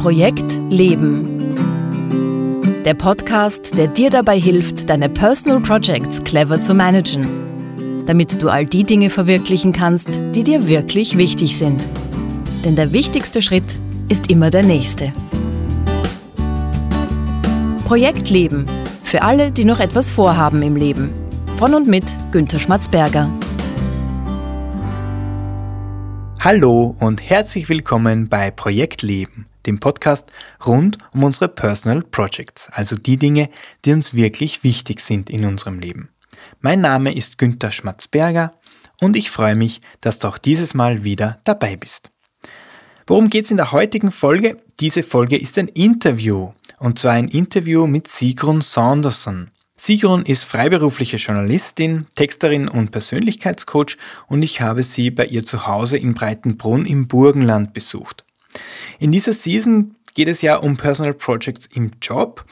Projekt Leben. Der Podcast, der dir dabei hilft, deine Personal Projects clever zu managen, damit du all die Dinge verwirklichen kannst, die dir wirklich wichtig sind. Denn der wichtigste Schritt ist immer der nächste. Projekt Leben. Für alle, die noch etwas vorhaben im Leben. Von und mit Günter Schmatzberger. Hallo und herzlich willkommen bei Projekt Leben, dem Podcast rund um unsere Personal Projects, also die Dinge, die uns wirklich wichtig sind in unserem Leben. Mein Name ist Günther Schmatzberger und ich freue mich, dass du auch dieses Mal wieder dabei bist. Worum geht es in der heutigen Folge? Diese Folge ist ein Interview und zwar ein Interview mit Sigrun Saunderson. Sigrun ist freiberufliche Journalistin, Texterin und Persönlichkeitscoach und ich habe sie bei ihr zu Hause in Breitenbrunn im Burgenland besucht. In dieser Season geht es ja um Personal Projects im Job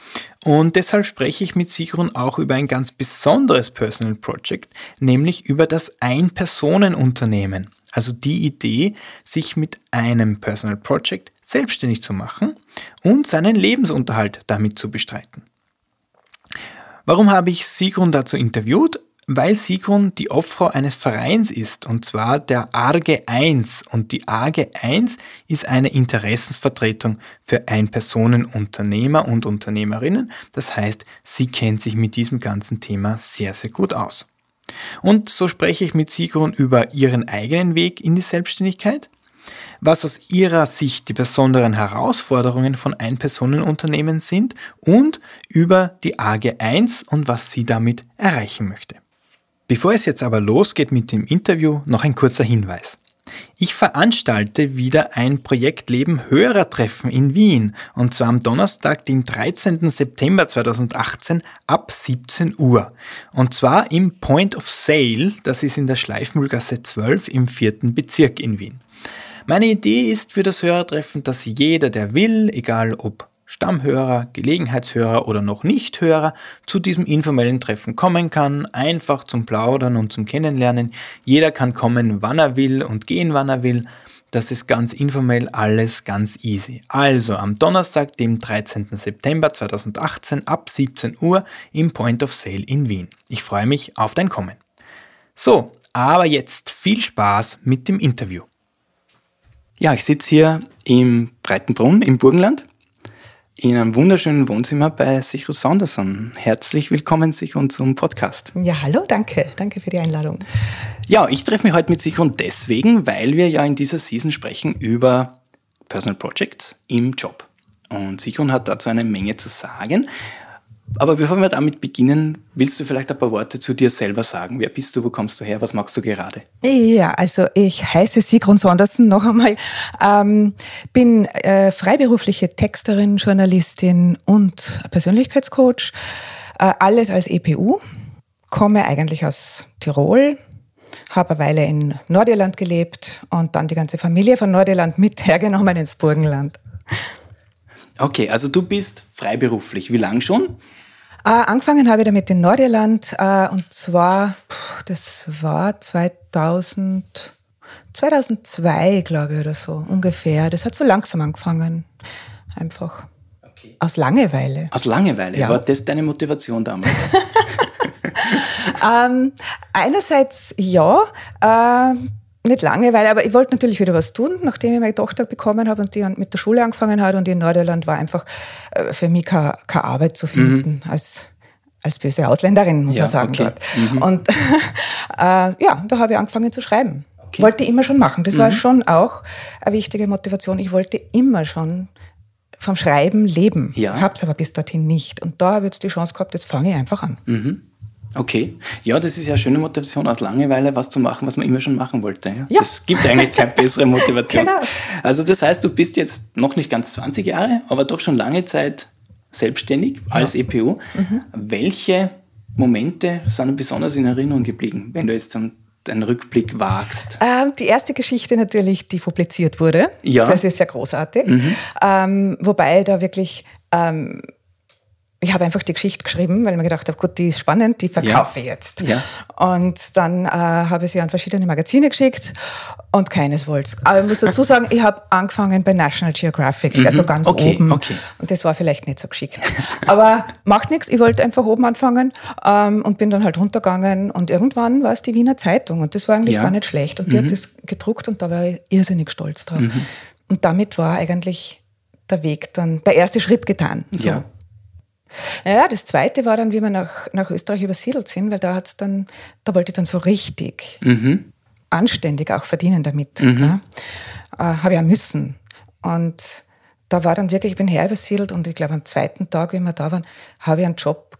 und deshalb spreche ich mit Sigrun auch über ein ganz besonderes Personal Project, nämlich über das Ein-Personen-Unternehmen. Also die Idee, sich mit einem Personal Project selbstständig zu machen und seinen Lebensunterhalt damit zu bestreiten. Warum habe ich Sigrun dazu interviewt? Weil Sigrun die Obfrau eines Vereins ist, und zwar der ARGE 1. Und die ARGE 1 ist eine Interessensvertretung für Ein-Personen-Unternehmer und Unternehmerinnen. Das heißt, sie kennt sich mit diesem ganzen Thema sehr, sehr gut aus. Und so spreche ich mit Sigrun über ihren eigenen Weg in die Selbstständigkeit, was aus ihrer Sicht die besonderen Herausforderungen von Ein-Personen-Unternehmen sind und über die AG 1 und was sie damit erreichen möchte. Bevor es jetzt aber losgeht mit dem Interview, noch ein kurzer Hinweis. Ich veranstalte wieder ein Projektleben Hörertreffen in Wien und zwar am Donnerstag, den 13. September 2018 ab 17 Uhr. Und zwar im Point of Sale, das ist in der Schleifmühlgasse 12 im vierten Bezirk in Wien. Meine Idee ist für das Hörertreffen, dass jeder, der will, egal ob Stammhörer, Gelegenheitshörer oder noch Nicht-Hörer zu diesem informellen Treffen kommen kann, einfach zum Plaudern und zum Kennenlernen. Jeder kann kommen, wann er will und gehen, wann er will. Das ist ganz informell, alles ganz easy. Also am Donnerstag, dem 13. September 2018 ab 17 Uhr im Point of Sale in Wien. Ich freue mich auf dein Kommen. So, aber jetzt viel Spaß mit dem Interview. Ja, ich sitze hier im Breitenbrunn im Burgenland in einem wunderschönen Wohnzimmer bei Sichro Sanderson. Herzlich willkommen, Sichro, zum Podcast. Ja, hallo, danke. Danke für die Einladung. Ja, ich treffe mich heute mit Sichro deswegen, weil wir ja in dieser Season sprechen über Personal Projects im Job. Und Sichron hat dazu eine Menge zu sagen. Aber bevor wir damit beginnen, willst du vielleicht ein paar Worte zu dir selber sagen? Wer bist du, wo kommst du her, was machst du gerade? Ja, also ich heiße Sigrun Sondersen noch einmal, ähm, bin äh, freiberufliche Texterin, Journalistin und Persönlichkeitscoach, äh, alles als EPU, komme eigentlich aus Tirol, habe eine Weile in Nordirland gelebt und dann die ganze Familie von Nordirland mit hergenommen ins Burgenland. Okay, also du bist freiberuflich. Wie lange schon? Äh, angefangen habe ich damit in Nordirland äh, und zwar, das war 2000, 2002, glaube ich, oder so ungefähr. Das hat so langsam angefangen. Einfach. Okay. Aus Langeweile. Aus Langeweile? Ja. War das deine Motivation damals? ähm, einerseits ja. Äh, nicht Langeweile, aber ich wollte natürlich wieder was tun, nachdem ich meine Tochter bekommen habe und die mit der Schule angefangen hat. Und in Nordirland war einfach äh, für mich keine, keine Arbeit zu finden mhm. als, als böse Ausländerin, muss ja, man sagen. Okay. Mhm. Und äh, ja, da habe ich angefangen zu schreiben. Okay. Wollte immer schon machen. Das mhm. war schon auch eine wichtige Motivation. Ich wollte immer schon vom Schreiben leben. Ja. Habe es aber bis dorthin nicht. Und da habe ich jetzt die Chance gehabt, jetzt fange ich einfach an. Okay, ja, das ist ja eine schöne Motivation, aus Langeweile was zu machen, was man immer schon machen wollte. Ja? ja. Es gibt eigentlich keine bessere Motivation. genau. Also das heißt, du bist jetzt noch nicht ganz 20 Jahre, aber doch schon lange Zeit selbstständig ja. als EPU. Mhm. Welche Momente sind besonders in Erinnerung geblieben, wenn du jetzt einen Rückblick wagst? Ähm, die erste Geschichte natürlich, die publiziert wurde. Ja. Das ist ja großartig. Mhm. Ähm, wobei da wirklich... Ähm, ich habe einfach die Geschichte geschrieben, weil ich mir gedacht habe, gut, die ist spannend, die verkaufe ich jetzt. Ja. Und dann äh, habe ich sie an verschiedene Magazine geschickt und keines wollte Aber ich muss dazu sagen, ich habe angefangen bei National Geographic, Mhm. also ganz Okay, oben. okay. Und das war vielleicht nicht so geschickt. Aber macht nichts, ich wollte einfach oben anfangen ähm, und bin dann halt runtergegangen und irgendwann war es die Wiener Zeitung und das war eigentlich Ja. gar nicht schlecht. Und die hat das gedruckt und da war ich irrsinnig stolz drauf. Und damit war eigentlich der Weg dann, der erste Schritt getan. So. Ja. Ja, das zweite war dann, wie wir nach, nach Österreich übersiedelt sind, weil da hat's dann, da wollte ich dann so richtig anständig auch verdienen damit. Ja. Äh, Habe ja müssen. Und da war dann wirklich, ich bin her übersiedelt und ich glaube am zweiten Tag, wie wir da waren, habe ich einen Job,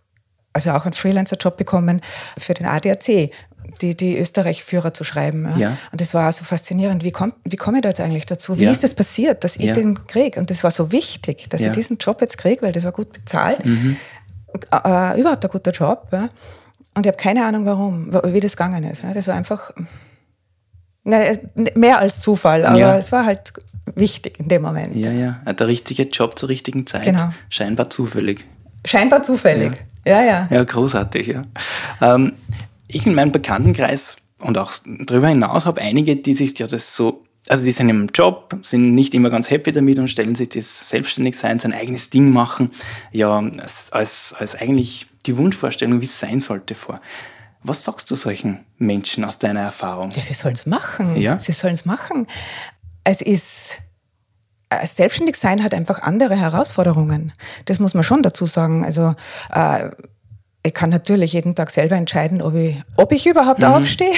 also auch einen Freelancer-Job bekommen für den ADAC, die, die Österreich-Führer zu schreiben. Ja. Ja. Und das war so faszinierend. Wie, kommt, wie komme ich da jetzt eigentlich dazu? Wie Ja. ist das passiert, dass ich Ja. den kriege? Und das war so wichtig, dass Ja. Mhm. ich diesen Job jetzt kriege, weil das war gut bezahlt. Äh, überhaupt ein guter Job. Ja. Und ich habe keine Ahnung, warum, wa- wie das gegangen ist. Ja. Das war einfach na, mehr als Zufall, aber Ja. es war halt wichtig in dem Moment. Ja, ja. Der richtige Job zur richtigen Zeit. Genau. Scheinbar zufällig. Scheinbar zufällig. Ja, ja. Ja, großartig, ja. Ähm, ich in meinem Bekanntenkreis und auch darüber hinaus habe einige, die sich ja das so, also die sind im Job, sind nicht immer ganz happy damit und stellen sich das Selbstständigsein, sein eigenes Ding machen, ja, als, als, als eigentlich die Wunschvorstellung, wie es sein sollte, vor. Was sagst du solchen Menschen aus deiner Erfahrung? Ja, sie sollen es machen. Ja. Sie sollen es machen. Es ist, äh, selbstständig sein hat einfach andere Herausforderungen. Das muss man schon dazu sagen. Also, äh, ich kann natürlich jeden Tag selber entscheiden, ob ich, ob ich überhaupt aufstehe,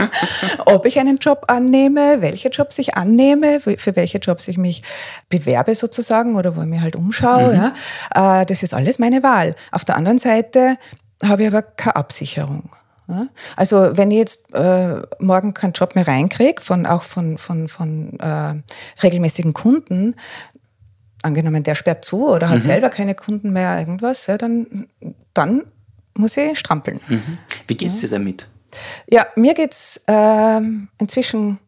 ob ich einen Job annehme, welche Jobs ich annehme, für welche Jobs ich mich bewerbe sozusagen oder wo ich mich halt umschaue. Ja. Äh, das ist alles meine Wahl. Auf der anderen Seite habe ich aber keine Absicherung. Ja? Also wenn ich jetzt äh, morgen keinen Job mehr reinkriege, von, auch von, von, von äh, regelmäßigen Kunden, angenommen der sperrt zu oder hat selber keine Kunden mehr, irgendwas, ja, dann, dann muss ich strampeln. Wie geht's dir damit? Ja, mir geht's ähm, inzwischen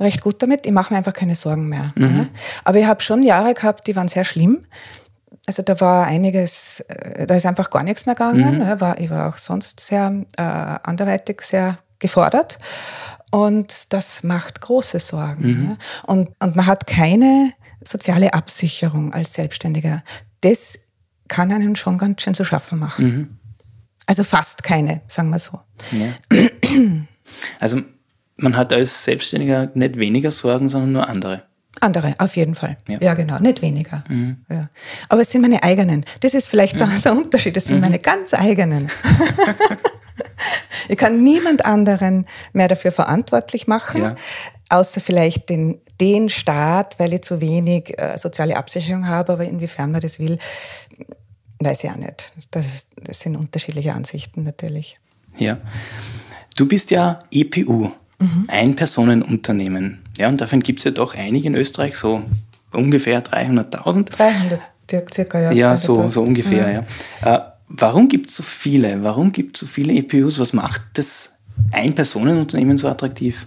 recht gut damit. Ich mache mir einfach keine Sorgen mehr. Ja. Aber ich habe schon Jahre gehabt, die waren sehr schlimm. Also da war einiges, äh, da ist einfach gar nichts mehr gegangen. Ja, war, ich war auch sonst sehr äh, anderweitig sehr gefordert. Und das macht große Sorgen. Ja. Und, und man hat keine soziale Absicherung als Selbstständiger. Das kann einen schon ganz schön zu schaffen machen. Also fast keine, sagen wir so. Ja. Also man hat als Selbstständiger nicht weniger Sorgen, sondern nur andere. Andere, auf jeden Fall. Ja. Ja, genau, nicht weniger. Ja. Aber es sind meine eigenen. Das ist vielleicht der, der Unterschied. Es sind meine ganz eigenen. ich kann niemand anderen mehr dafür verantwortlich machen, Ja. außer vielleicht den, den Staat, weil ich zu wenig äh, soziale Absicherung habe. Aber inwiefern man das will, weiß ich auch nicht. Das, ist, das sind unterschiedliche Ansichten natürlich. Ja. Du bist ja EPU, Ein-Personen-Unternehmen. Ja, und davon gibt es ja doch einige in Österreich, so ungefähr 300.000. 300 circa, ja. Ja, so, 200.000. so ungefähr, ja. Äh, warum gibt es so viele? Warum gibt es so viele EPUs? Was macht das Ein-Personen-Unternehmen so attraktiv?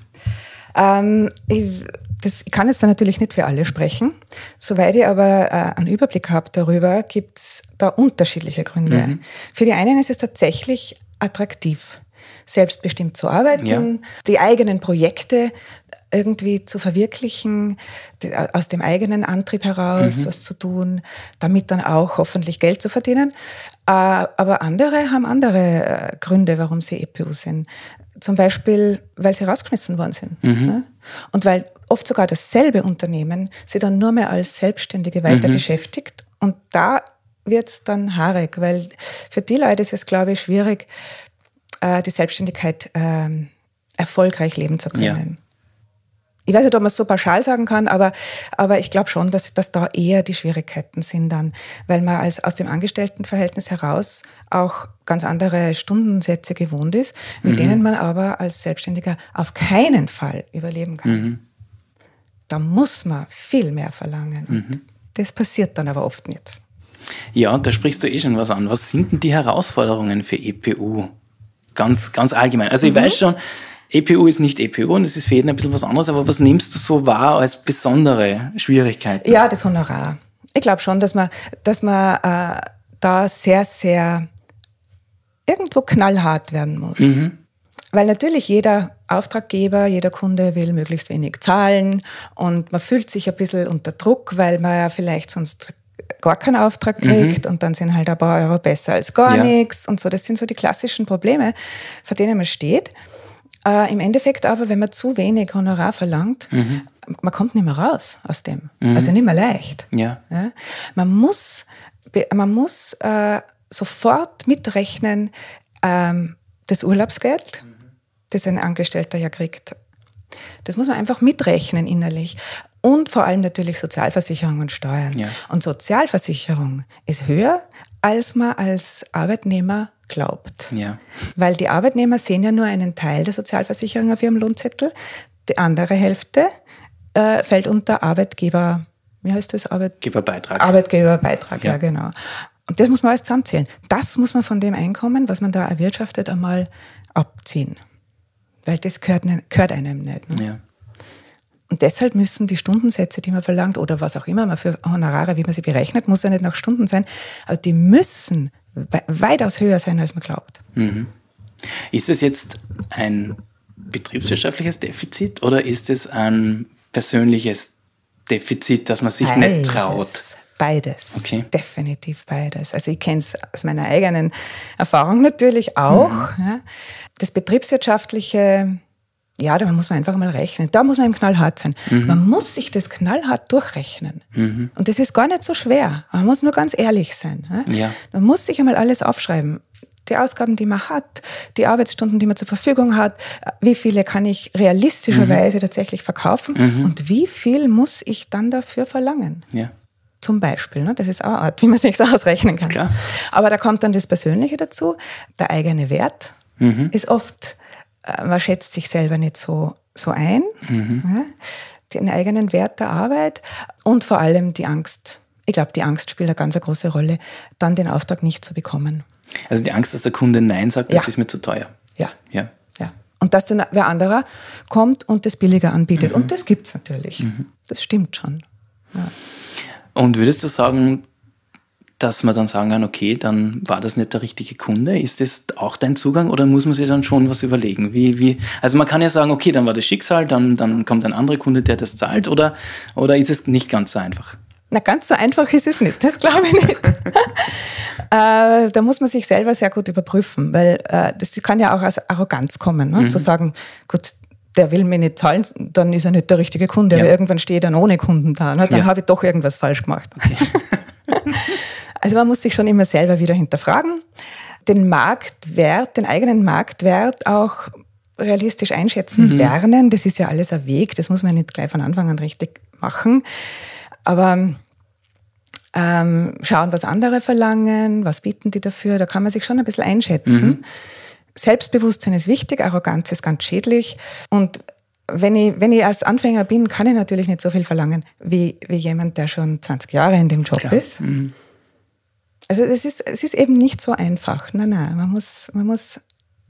Ähm, ich, das, ich kann jetzt da natürlich nicht für alle sprechen. Soweit ich aber äh, einen Überblick habe darüber, gibt es da unterschiedliche Gründe. Für die einen ist es tatsächlich attraktiv, selbstbestimmt zu arbeiten, Ja. die eigenen Projekte irgendwie zu verwirklichen, die, aus dem eigenen Antrieb heraus was zu tun, damit dann auch hoffentlich Geld zu verdienen. Äh, aber andere haben andere äh, Gründe, warum sie EPU sind. Zum Beispiel, weil sie rausgeschmissen worden sind. Ne? Und weil oft sogar dasselbe Unternehmen sie dann nur mehr als Selbstständige weiter beschäftigt. Und da wird es dann haarig, weil für die Leute ist es, glaube ich, schwierig, äh, die Selbstständigkeit ähm, erfolgreich leben zu können. Ich weiß nicht, ob man es so pauschal sagen kann, aber, aber ich glaube schon, dass, dass da eher die Schwierigkeiten sind dann, weil man als, aus dem Angestelltenverhältnis heraus auch ganz andere Stundensätze gewohnt ist, mit denen man aber als Selbstständiger auf keinen Fall überleben kann. Da muss man viel mehr verlangen. Und das passiert dann aber oft nicht. Ja, und da sprichst du eh schon was an. Was sind denn die Herausforderungen für EPU? Ganz, ganz allgemein. Also ich weiß schon, EPU ist nicht EPU und es ist für jeden ein bisschen was anderes, aber was nimmst du so wahr als besondere Schwierigkeiten? Ja, das Honorar. Ich glaube schon, dass man, dass man äh, da sehr, sehr irgendwo knallhart werden muss. Mhm. Weil natürlich jeder Auftraggeber, jeder Kunde will möglichst wenig zahlen und man fühlt sich ein bisschen unter Druck, weil man ja vielleicht sonst gar keinen Auftrag kriegt und dann sind halt ein paar Euro besser als gar Ja. nichts und so. Das sind so die klassischen Probleme, vor denen man steht. Äh, Im Endeffekt aber, wenn man zu wenig Honorar verlangt, man kommt nicht mehr raus aus dem. Also nicht mehr leicht. Ja. Ja? Man muss, man muss äh, sofort mitrechnen, ähm, das Urlaubsgeld, das ein Angestellter ja kriegt. Das muss man einfach mitrechnen innerlich. Und vor allem natürlich Sozialversicherung und Steuern. Ja. Und Sozialversicherung ist höher, als man als Arbeitnehmer glaubt. Ja. Weil die Arbeitnehmer sehen ja nur einen Teil der Sozialversicherung auf ihrem Lohnzettel. Die andere Hälfte äh, fällt unter Arbeitgeber, wie heißt das? Arbeit, Geberbeitrag. Arbeitgeberbeitrag, ja. Ja. genau. Und das muss man alles zusammenzählen. Das muss man von dem Einkommen, was man da erwirtschaftet, einmal abziehen. Weil das gehört, ne- gehört einem nicht. Ne? ja. Und deshalb müssen die Stundensätze, die man verlangt, oder was auch immer man für Honorare, wie man sie berechnet, muss ja nicht nach Stunden sein, aber die müssen weitaus höher sein, als man glaubt. Ist es jetzt ein betriebswirtschaftliches Defizit oder ist es ein persönliches Defizit, dass man sich nicht traut? Beides. Okay. Definitiv beides. Also ich kenne es aus meiner eigenen Erfahrung natürlich auch. Mhm. Ja. Das betriebswirtschaftliche, ja, da muss man einfach mal rechnen. Da muss man im knallhart sein. Mhm. Man muss sich das knallhart durchrechnen. Und das ist gar nicht so schwer. Man muss nur ganz ehrlich sein. Ja. Man muss sich einmal alles aufschreiben. Die Ausgaben, die man hat, die Arbeitsstunden, die man zur Verfügung hat, wie viele kann ich realistischerweise tatsächlich verkaufen und wie viel muss ich dann dafür verlangen? Ja. Zum Beispiel. Ne? Das ist auch eine Art, wie man sich ausrechnen kann. Klar. Aber da kommt dann das Persönliche dazu. Der eigene Wert ist oft, äh, man schätzt sich selber nicht so, so ein. Ja? Den eigenen Wert der Arbeit und vor allem die Angst. Ich glaube, die Angst spielt eine ganz eine große Rolle, dann den Auftrag nicht zu bekommen. Also die Angst, dass der Kunde Nein sagt, das Ja. ist mir zu teuer. Ja. Ja. Ja. Und dass dann wer anderer kommt und das billiger anbietet. Mhm. Und das gibt es natürlich. Das stimmt schon. Und würdest du sagen, dass man dann sagen kann, okay, dann war das nicht der richtige Kunde? Ist das auch dein Zugang oder muss man sich dann schon was überlegen? Wie, wie, also man kann ja sagen, okay, dann war das Schicksal, dann, dann kommt ein anderer Kunde, der das zahlt oder, oder ist es nicht ganz so einfach? Na, ganz so einfach ist es nicht, das glaube ich nicht. äh, da muss man sich selber sehr gut überprüfen, weil äh, das kann ja auch aus Arroganz kommen, ne? zu sagen, gut, der will mir nicht zahlen, dann ist er nicht der richtige Kunde, Ja. aber irgendwann stehe ich dann ohne Kunden da. Ne? Dann Ja. habe ich doch irgendwas falsch gemacht. also man muss sich schon immer selber wieder hinterfragen, den Marktwert, den eigenen Marktwert auch realistisch einschätzen lernen. Das ist ja alles ein Weg, das muss man nicht gleich von Anfang an richtig machen. Aber ähm, schauen, was andere verlangen, was bieten die dafür, da kann man sich schon ein bisschen einschätzen. Selbstbewusstsein ist wichtig, Arroganz ist ganz schädlich. Und wenn ich, wenn ich erst Anfänger bin, kann ich natürlich nicht so viel verlangen, wie, wie jemand, der schon 20 Jahre in dem Job Klar. ist. Also es ist, es ist eben nicht so einfach. Nein, nein, man muss, man muss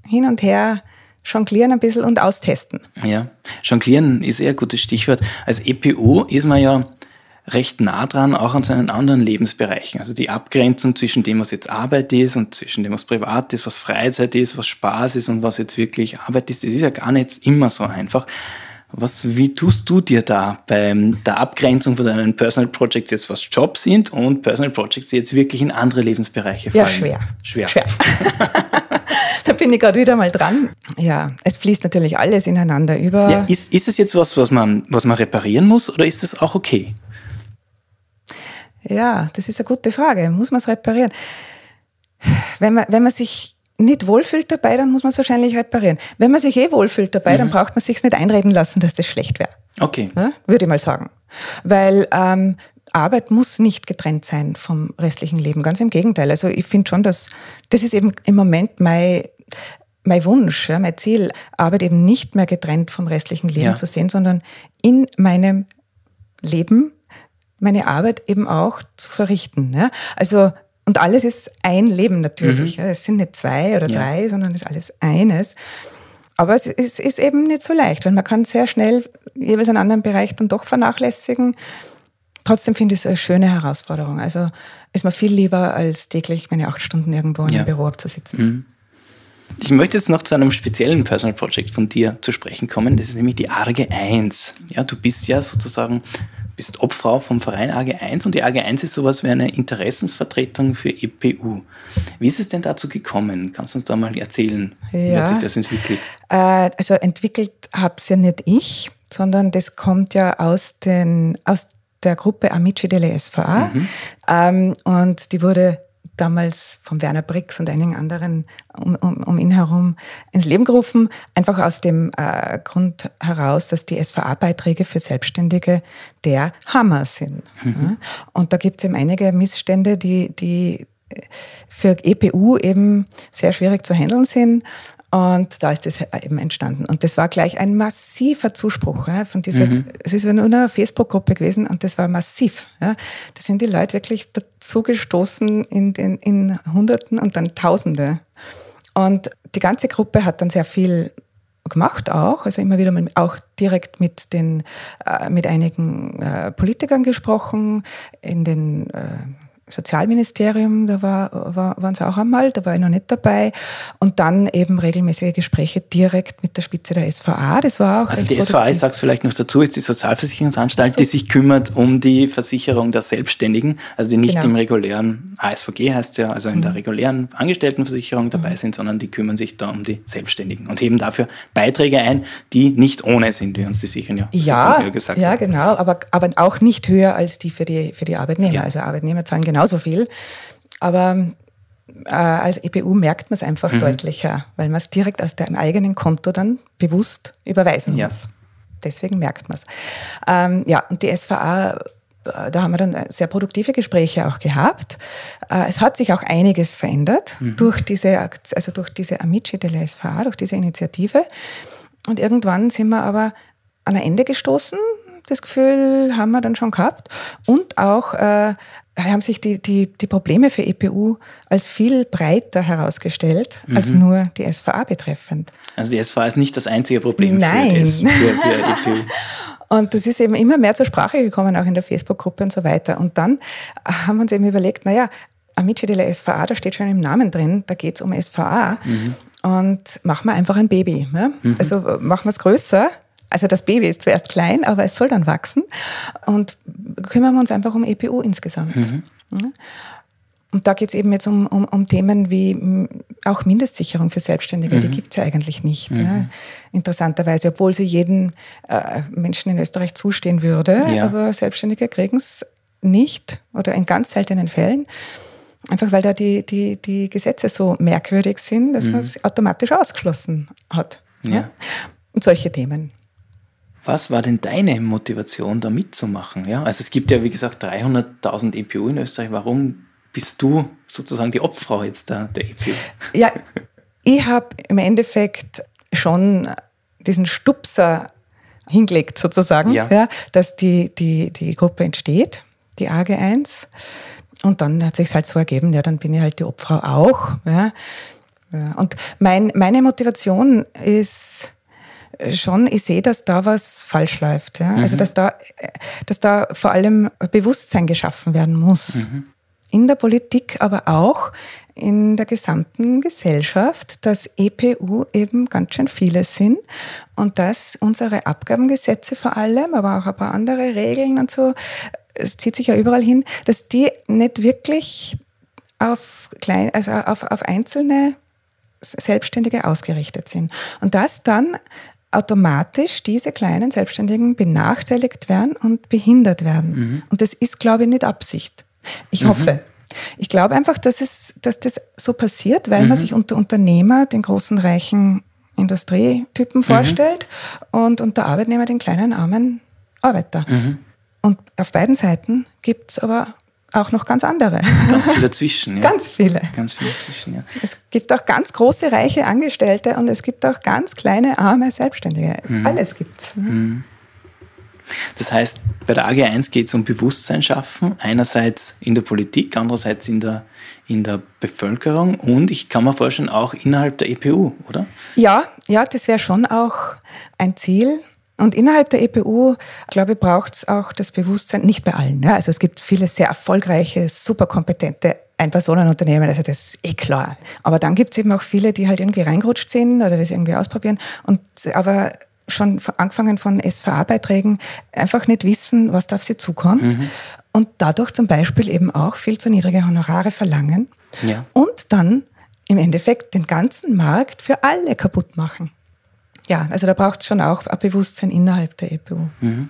hin und her jonglieren ein bisschen und austesten. Ja, Jonglieren ist eher ein gutes Stichwort. Als EPO ist man ja recht nah dran, auch an seinen anderen Lebensbereichen. Also die Abgrenzung zwischen dem, was jetzt Arbeit ist und zwischen dem, was privat ist, was Freizeit ist, was Spaß ist und was jetzt wirklich Arbeit ist, das ist ja gar nicht immer so einfach. Was, wie tust du dir da bei der Abgrenzung von deinen Personal Projects jetzt, was Jobs sind und Personal Projects, die jetzt wirklich in andere Lebensbereiche Ja, fallen? schwer. Schwer. Schwer. da bin ich gerade wieder mal dran. Ja, es fließt natürlich alles ineinander über. Ja, ist, ist es jetzt was, was man, was man reparieren muss oder ist das auch okay? Ja, das ist eine gute Frage. Muss man es reparieren? Wenn man, wenn man sich nicht wohlfühlt dabei, dann muss man es wahrscheinlich reparieren. Wenn man sich eh wohlfühlt dabei, dann braucht man sich nicht einreden lassen, dass das schlecht wäre. Okay. Ne? Würde ich mal sagen. Weil ähm, Arbeit muss nicht getrennt sein vom restlichen Leben. Ganz im Gegenteil. Also ich finde schon, dass das ist eben im Moment mein, mein Wunsch, ja, mein Ziel, Arbeit eben nicht mehr getrennt vom restlichen Leben Ja. zu sehen, sondern in meinem Leben meine Arbeit eben auch zu verrichten. Ja? Also, und alles ist ein Leben natürlich. Ja? Es sind nicht zwei oder Ja. drei, sondern es ist alles eines. Aber es ist, ist eben nicht so leicht, weil man kann sehr schnell jeweils einen anderen Bereich dann doch vernachlässigen. trotzdem finde ich es eine schöne Herausforderung. Also ist mir viel lieber, als täglich meine acht Stunden irgendwo in ja. einem Büro abzusitzen. Mhm. Ich möchte jetzt noch zu einem speziellen Personal Project von dir zu sprechen kommen. Das ist nämlich die ARGE 1. Ja, du bist ja sozusagen bist Obfrau vom Verein AG1 und die AG1 ist sowas wie eine Interessensvertretung für EPU. Wie ist es denn dazu gekommen? Kannst du uns da mal erzählen? Ja. Wie hat sich das entwickelt? Äh, also entwickelt habe es ja nicht ich, sondern das kommt ja aus, den, aus der Gruppe Amici delle SVA. Mhm. Ähm, und die wurde damals von Werner Brix und einigen anderen um, um, um ihn herum ins Leben gerufen. Einfach aus dem äh, Grund heraus, dass die SVA-Beiträge für Selbstständige der Hammer sind. Mhm. Und da gibt es eben einige Missstände, die, die für EPU eben sehr schwierig zu handeln sind. Und da ist das eben entstanden. Und das war gleich ein massiver Zuspruch ja, von dieser, mhm. es ist nur eine Facebook-Gruppe gewesen und das war massiv. Ja. Da sind die Leute wirklich dazu gestoßen in, den, in Hunderten und dann Tausende. Und die ganze Gruppe hat dann sehr viel gemacht auch, also immer wieder mal auch direkt mit den, äh, mit einigen äh, Politikern gesprochen, in den äh, Sozialministerium, da war, war, waren sie auch einmal, da war ich noch nicht dabei. Und dann eben regelmäßige Gespräche direkt mit der Spitze der SVA. Das war auch. Also die SVA, ich sag's vielleicht noch dazu, ist die Sozialversicherungsanstalt, so. die sich kümmert um die Versicherung der Selbstständigen, also die nicht genau. im regulären ASVG heißt ja, also in mhm. der regulären Angestelltenversicherung dabei mhm. sind, sondern die kümmern sich da um die Selbstständigen und heben dafür Beiträge ein, die nicht ohne sind, wie uns die sichern ja, ja gesagt Ja, genau, aber, aber auch nicht höher als die für die, für die Arbeitnehmer. Ja. Also Arbeitnehmer zahlen genau genauso viel. Aber äh, als EPU merkt man es einfach mhm. deutlicher, weil man es direkt aus dem eigenen Konto dann bewusst überweisen ja. muss. Deswegen merkt man es. Ähm, ja, und die SVA äh, da haben wir dann sehr produktive Gespräche auch gehabt. Äh, es hat sich auch einiges verändert mhm. durch diese, also durch diese Amici della SVA, durch diese Initiative. Und irgendwann sind wir aber an ein Ende gestoßen. Das Gefühl haben wir dann schon gehabt. Und auch äh, haben sich die, die, die Probleme für EPU als viel breiter herausgestellt mhm. als nur die SVA betreffend. Also die SVA ist nicht das einzige Problem Nein. Für, für, EPU. Und das ist eben immer mehr zur Sprache gekommen, auch in der Facebook-Gruppe und so weiter. Und dann haben wir uns eben überlegt, naja, Amici della SVA, da steht schon im Namen drin, da geht es um SVA. Mhm. Und machen wir einfach ein Baby. Ne? Mhm. Also machen wir es größer, also das Baby ist zuerst klein, aber es soll dann wachsen. Und kümmern wir uns einfach um EPU insgesamt. Mhm. Und da geht es eben jetzt um, um, um, Themen wie auch Mindestsicherung für Selbstständige. Mhm. Die gibt es ja eigentlich nicht. Mhm. Ja. Interessanterweise, obwohl sie jedem äh, Menschen in Österreich zustehen würde. Ja. Aber Selbstständige kriegen es nicht oder in ganz seltenen Fällen. Einfach weil da die, die, die Gesetze so merkwürdig sind, dass mhm. man es automatisch ausgeschlossen hat. Und solche Themen. Was war denn deine Motivation, da mitzumachen? Ja, also es gibt ja, wie gesagt, 300.000 EPU in Österreich. Warum bist du sozusagen die Obfrau jetzt der, der EPU? Ja, ich habe im Endeffekt schon diesen Stupser hingelegt, sozusagen, ja. ja. dass die, die, die Gruppe entsteht, die AG1. Und dann hat sich halt so ergeben, ja, dann bin ich halt die Obfrau auch. Ja. ja. Und mein, meine Motivation ist schon, ich sehe, dass da was falsch läuft. Ja? Also, mhm. Also dass da, dass da vor allem Bewusstsein geschaffen werden muss. Mhm. In der Politik, aber auch in der gesamten Gesellschaft, dass EPU eben ganz schön viele sind und dass unsere Abgabengesetze vor allem, aber auch ein paar andere Regeln und so, es zieht sich ja überall hin, dass die nicht wirklich auf klein, also auf, auf einzelne Selbstständige ausgerichtet sind. Und das dann automatisch diese kleinen Selbstständigen benachteiligt werden und behindert werden. Mhm. Und das ist, glaube ich, nicht Absicht. Ich mhm. hoffe. Ich glaube einfach, dass, es, dass das so passiert, weil mhm. man sich unter Unternehmer den großen, reichen Industrietypen mhm. vorstellt und unter Arbeitnehmer den kleinen, armen Arbeiter. Mhm. Und auf beiden Seiten gibt es aber auch noch ganz andere. Ganz viele dazwischen, ja. Ganz viele. Ganz viele dazwischen, ja. Es gibt auch ganz große, reiche Angestellte und es gibt auch ganz kleine, arme Selbstständige. Mhm. Alles gibt's. Mhm. Das heißt, bei der AG1 geht es um Bewusstsein schaffen, einerseits in der Politik, andererseits in der, in der Bevölkerung und ich kann mir vorstellen, auch innerhalb der EPU, oder? Ja, ja, das wäre schon auch ein Ziel, Und innerhalb der EPU, glaube ich, braucht es auch das Bewusstsein, nicht bei allen. Ja? Also es gibt viele sehr erfolgreiche, super kompetente Ein-Personen-Unternehmen, also das ist eh klar. Aber dann gibt es eben auch viele, die halt irgendwie reingerutscht sind oder das irgendwie ausprobieren und aber schon angefangen von SVA-Beiträgen einfach nicht wissen, was da auf sie zukommt. Mhm. Und dadurch zum Beispiel eben auch viel zu niedrige Honorare verlangen. Ja. Und dann im Endeffekt den ganzen Markt für alle kaputt machen. Ja, also da braucht es schon auch ein Bewusstsein innerhalb der EPU. Mhm.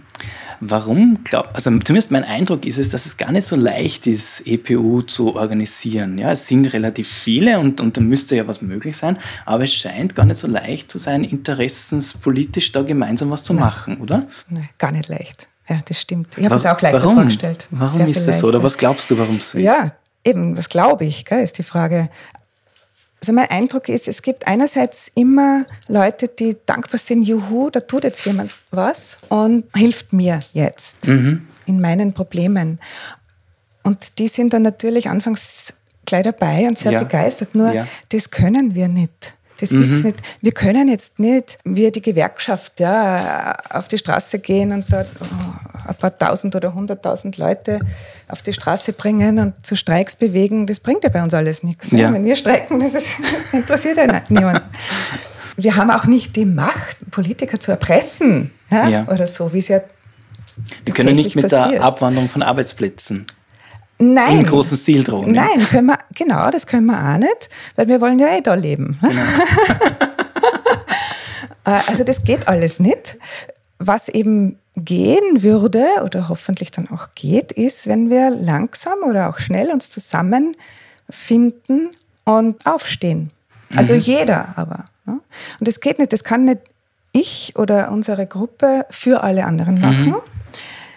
Warum glaubt, also zumindest mein Eindruck ist es, dass es gar nicht so leicht ist, EPU zu organisieren. Ja, es sind relativ viele und, und da müsste ja was möglich sein, aber es scheint gar nicht so leicht zu sein, interessenspolitisch da gemeinsam was zu Nein. machen, oder? Nein, gar nicht leicht. Ja, das stimmt. Ich habe es auch leichter warum? vorgestellt. Warum Sehr ist das so? Oder was glaubst du, warum es so ist? Ja, eben, was glaube ich, gell, ist die Frage. Also mein Eindruck ist, es gibt einerseits immer Leute, die dankbar sind, juhu, da tut jetzt jemand was und hilft mir jetzt mhm. in meinen Problemen. Und die sind dann natürlich anfangs gleich dabei und sehr ja. begeistert, nur ja. das können wir nicht. Das mhm. ist nicht, wir können jetzt nicht, wie die Gewerkschaft, ja, auf die Straße gehen und da oh, ein paar tausend oder hunderttausend Leute auf die Straße bringen und zu Streiks bewegen. Das bringt ja bei uns alles nichts. Ja. Wenn wir streiken, das ist, interessiert ja niemand. Wir haben auch nicht die Macht, Politiker zu erpressen ja. oder so, wie es ja wir können nicht mit passiert. der Abwanderung von Arbeitsplätzen Nein. Im großen Stil drohen. Nein, können wir, genau, das können wir auch nicht, weil wir wollen ja eh da leben. Genau. Äh, also das geht alles nicht. Was eben gehen würde oder hoffentlich dann auch geht, ist, wenn wir langsam oder auch schnell uns zusammenfinden und aufstehen. Also mhm. jeder aber. Und das geht nicht, das kann nicht ich oder unsere Gruppe für alle anderen machen, mhm.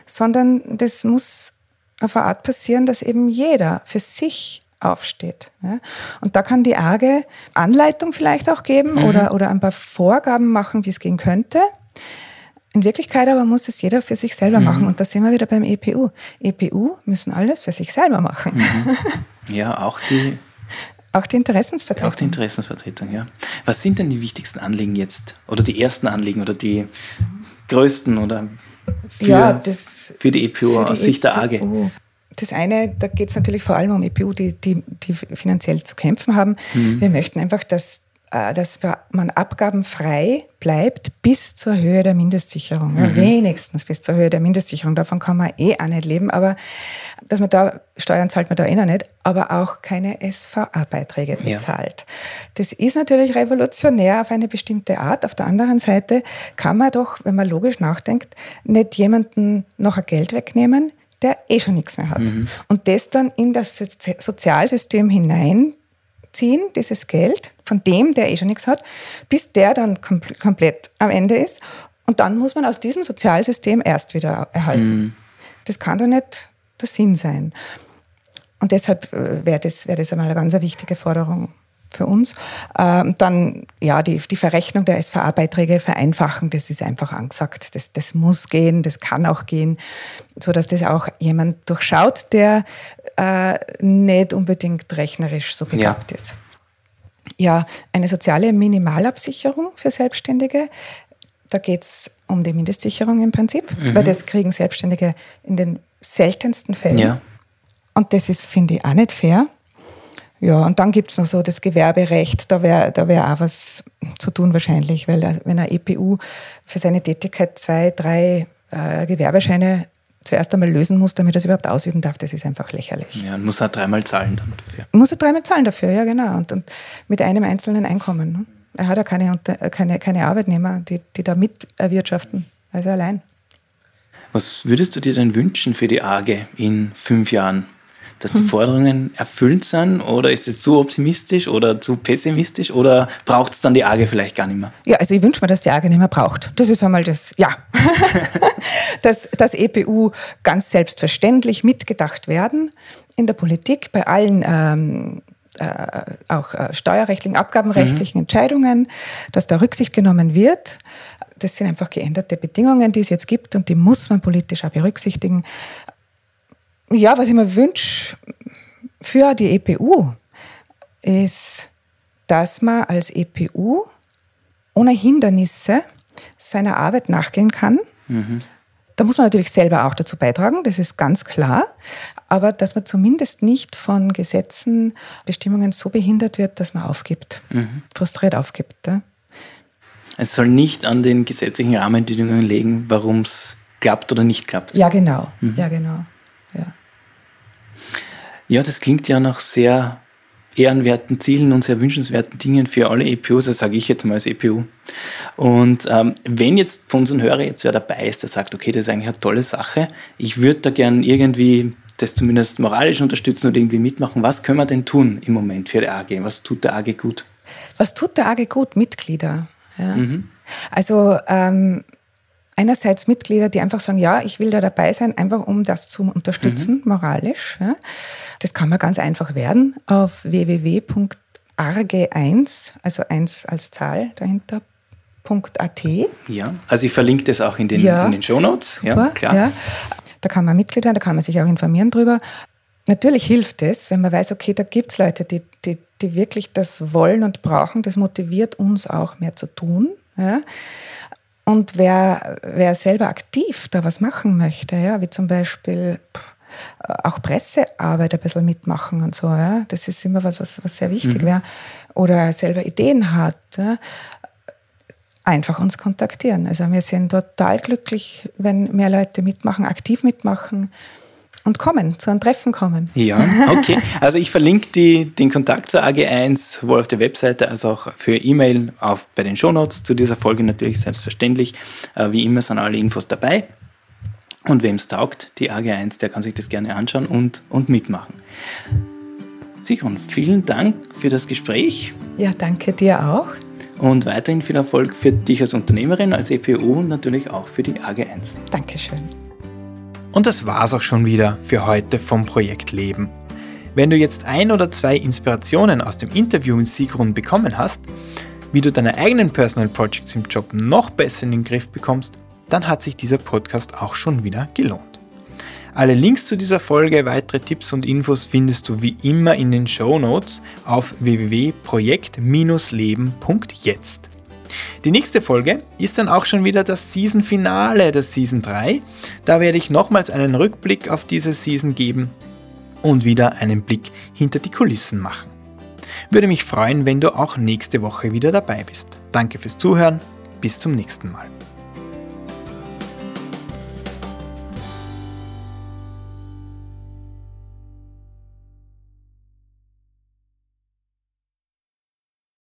sondern das muss auf eine Art passieren, dass eben jeder für sich aufsteht. Ja? Und da kann die arge Anleitung vielleicht auch geben mhm. oder, oder ein paar Vorgaben machen, wie es gehen könnte. In Wirklichkeit aber muss es jeder für sich selber mhm. machen. Und da sind wir wieder beim EPU. EPU müssen alles für sich selber machen. Mhm. Ja, auch die. Auch die Interessensvertretung. Auch die Interessensvertretung, ja. Was sind denn die wichtigsten Anliegen jetzt? Oder die ersten Anliegen oder die größten oder für, ja, das, für die EPU für die aus Sicht der AGE? Das eine, da geht es natürlich vor allem um EPU, die, die, die finanziell zu kämpfen haben. Mhm. Wir möchten einfach, dass dass man abgabenfrei bleibt bis zur Höhe der Mindestsicherung. Mhm. wenigstens bis zur Höhe der Mindestsicherung. Davon kann man eh auch nicht leben. Aber dass man da, Steuern zahlt man da eh noch nicht, aber auch keine SVA-Beiträge bezahlt. Ja. Das ist natürlich revolutionär auf eine bestimmte Art. Auf der anderen Seite kann man doch, wenn man logisch nachdenkt, nicht jemanden noch ein Geld wegnehmen, der eh schon nichts mehr hat. Mhm. Und das dann in das Sozialsystem hinein ziehen, dieses Geld, von dem, der eh schon nichts hat, bis der dann kom komplett am Ende ist. Und dann muss man aus diesem Sozialsystem erst wieder erhalten. Mhm. Das kann doch nicht der Sinn sein. Und deshalb äh, wäre das, wär das einmal eine ganz wichtige Forderung für uns. Ähm, dann ja, die, die Verrechnung der SVA-Beiträge vereinfachen, das ist einfach angesagt. Das, das muss gehen, das kann auch gehen, sodass das auch jemand durchschaut, der äh, nicht unbedingt rechnerisch so begabt ja. ist. Ja, eine soziale Minimalabsicherung für Selbstständige. Da geht es um die Mindestsicherung im Prinzip, mhm. weil das kriegen Selbstständige in den seltensten Fällen. Ja. Und das ist, finde ich, auch nicht fair. Ja, und dann gibt es noch so das Gewerberecht, da wäre da wär auch was zu tun wahrscheinlich, weil er, wenn er EPU für seine Tätigkeit zwei, drei äh, Gewerbescheine zuerst einmal lösen muss, damit er es überhaupt ausüben darf, das ist einfach lächerlich. Ja, und muss er dreimal zahlen dann dafür. Muss er dreimal zahlen dafür, ja genau. Und, und mit einem einzelnen Einkommen. Ne? Er hat ja keine, keine, keine Arbeitnehmer, die, die da mit erwirtschaften, also allein. Was würdest du dir denn wünschen für die AGE in fünf Jahren? Dass die Forderungen erfüllt sind? Oder ist es zu optimistisch oder zu pessimistisch? Oder braucht es dann die AGE vielleicht gar nicht mehr? Ja, also ich wünsche mir, dass die AGE nicht mehr braucht. Das ist einmal das, ja. dass das EPU ganz selbstverständlich mitgedacht werden in der Politik, bei allen ähm, äh, auch äh, steuerrechtlichen, abgabenrechtlichen mhm. Entscheidungen, dass da Rücksicht genommen wird. Das sind einfach geänderte Bedingungen, die es jetzt gibt und die muss man politisch auch berücksichtigen ja, was ich mir wünsche für die EPU, ist, dass man als EPU ohne Hindernisse seiner Arbeit nachgehen kann. Mhm. Da muss man natürlich selber auch dazu beitragen, das ist ganz klar. Aber dass man zumindest nicht von Gesetzen, Bestimmungen so behindert wird, dass man aufgibt, mhm. frustriert aufgibt. Ja. Es soll nicht an den gesetzlichen Rahmenbedingungen liegen, warum es klappt oder nicht klappt. Ja, genau. Mhm. Ja, genau. Ja. das klingt ja nach sehr ehrenwerten Zielen und sehr wünschenswerten Dingen für alle EPUs, das sage ich jetzt mal als EPU. Und ähm, wenn jetzt von unseren Hörern jetzt wer dabei ist, der sagt, okay, das ist eigentlich eine tolle Sache, ich würde da gern irgendwie das zumindest moralisch unterstützen oder irgendwie mitmachen, was können wir denn tun im Moment für die AG? Was tut der AG gut? Was tut der AG gut? Mitglieder. Ja. Mhm. Also ähm, einerseits Mitglieder, die einfach sagen, ja, ich will da dabei sein, einfach um das zu unterstützen, mhm. moralisch. Ja. Das kann man ganz einfach werden auf www.arge1, also 1 als Zahl dahinter, .at. Ja, also ich verlinke das auch in den, ja, in den Shownotes. Ja, klar. Ja. Da kann man Mitglied werden, da kann man sich auch informieren drüber. Natürlich hilft es, wenn man weiß, okay, da gibt es Leute, die, die, die wirklich das wollen und brauchen. Das motiviert uns auch mehr zu tun. Ja. Und wer, wer selber aktiv da was machen möchte, ja, wie zum Beispiel auch Pressearbeit ein bisschen mitmachen und so, ja, das ist immer was, was, was sehr wichtig mhm. wäre, oder selber Ideen hat, ja, einfach uns kontaktieren. Also wir sind total glücklich, wenn mehr Leute mitmachen, aktiv mitmachen und kommen, zu einem Treffen kommen. Ja, okay. Also ich verlinke die, den Kontakt zur AG1 sowohl auf der Webseite als auch für E-Mail bei den Shownotes zu dieser Folge natürlich selbstverständlich. Äh, wie immer sind alle Infos dabei. Und wem es taugt, die AG1, der kann sich das gerne anschauen und, und mitmachen. Sigrun, vielen Dank für das Gespräch. Ja, danke dir auch. Und weiterhin viel Erfolg für dich als Unternehmerin, als EPU und natürlich auch für die AG1. Dankeschön. Und das war's auch schon wieder für heute vom Projekt Leben. Wenn du jetzt ein oder zwei Inspirationen aus dem Interview mit Sigrun bekommen hast, wie du deine eigenen Personal Projects im Job noch besser in den Griff bekommst, dann hat sich dieser Podcast auch schon wieder gelohnt. Alle Links zu dieser Folge, weitere Tipps und Infos findest du wie immer in den Show Notes auf www.projekt-leben.jetzt. Die nächste Folge ist dann auch schon wieder das Season-Finale der Season 3. Da werde ich nochmals einen Rückblick auf diese Season geben und wieder einen Blick hinter die Kulissen machen. Würde mich freuen, wenn du auch nächste Woche wieder dabei bist. Danke fürs Zuhören, bis zum nächsten Mal.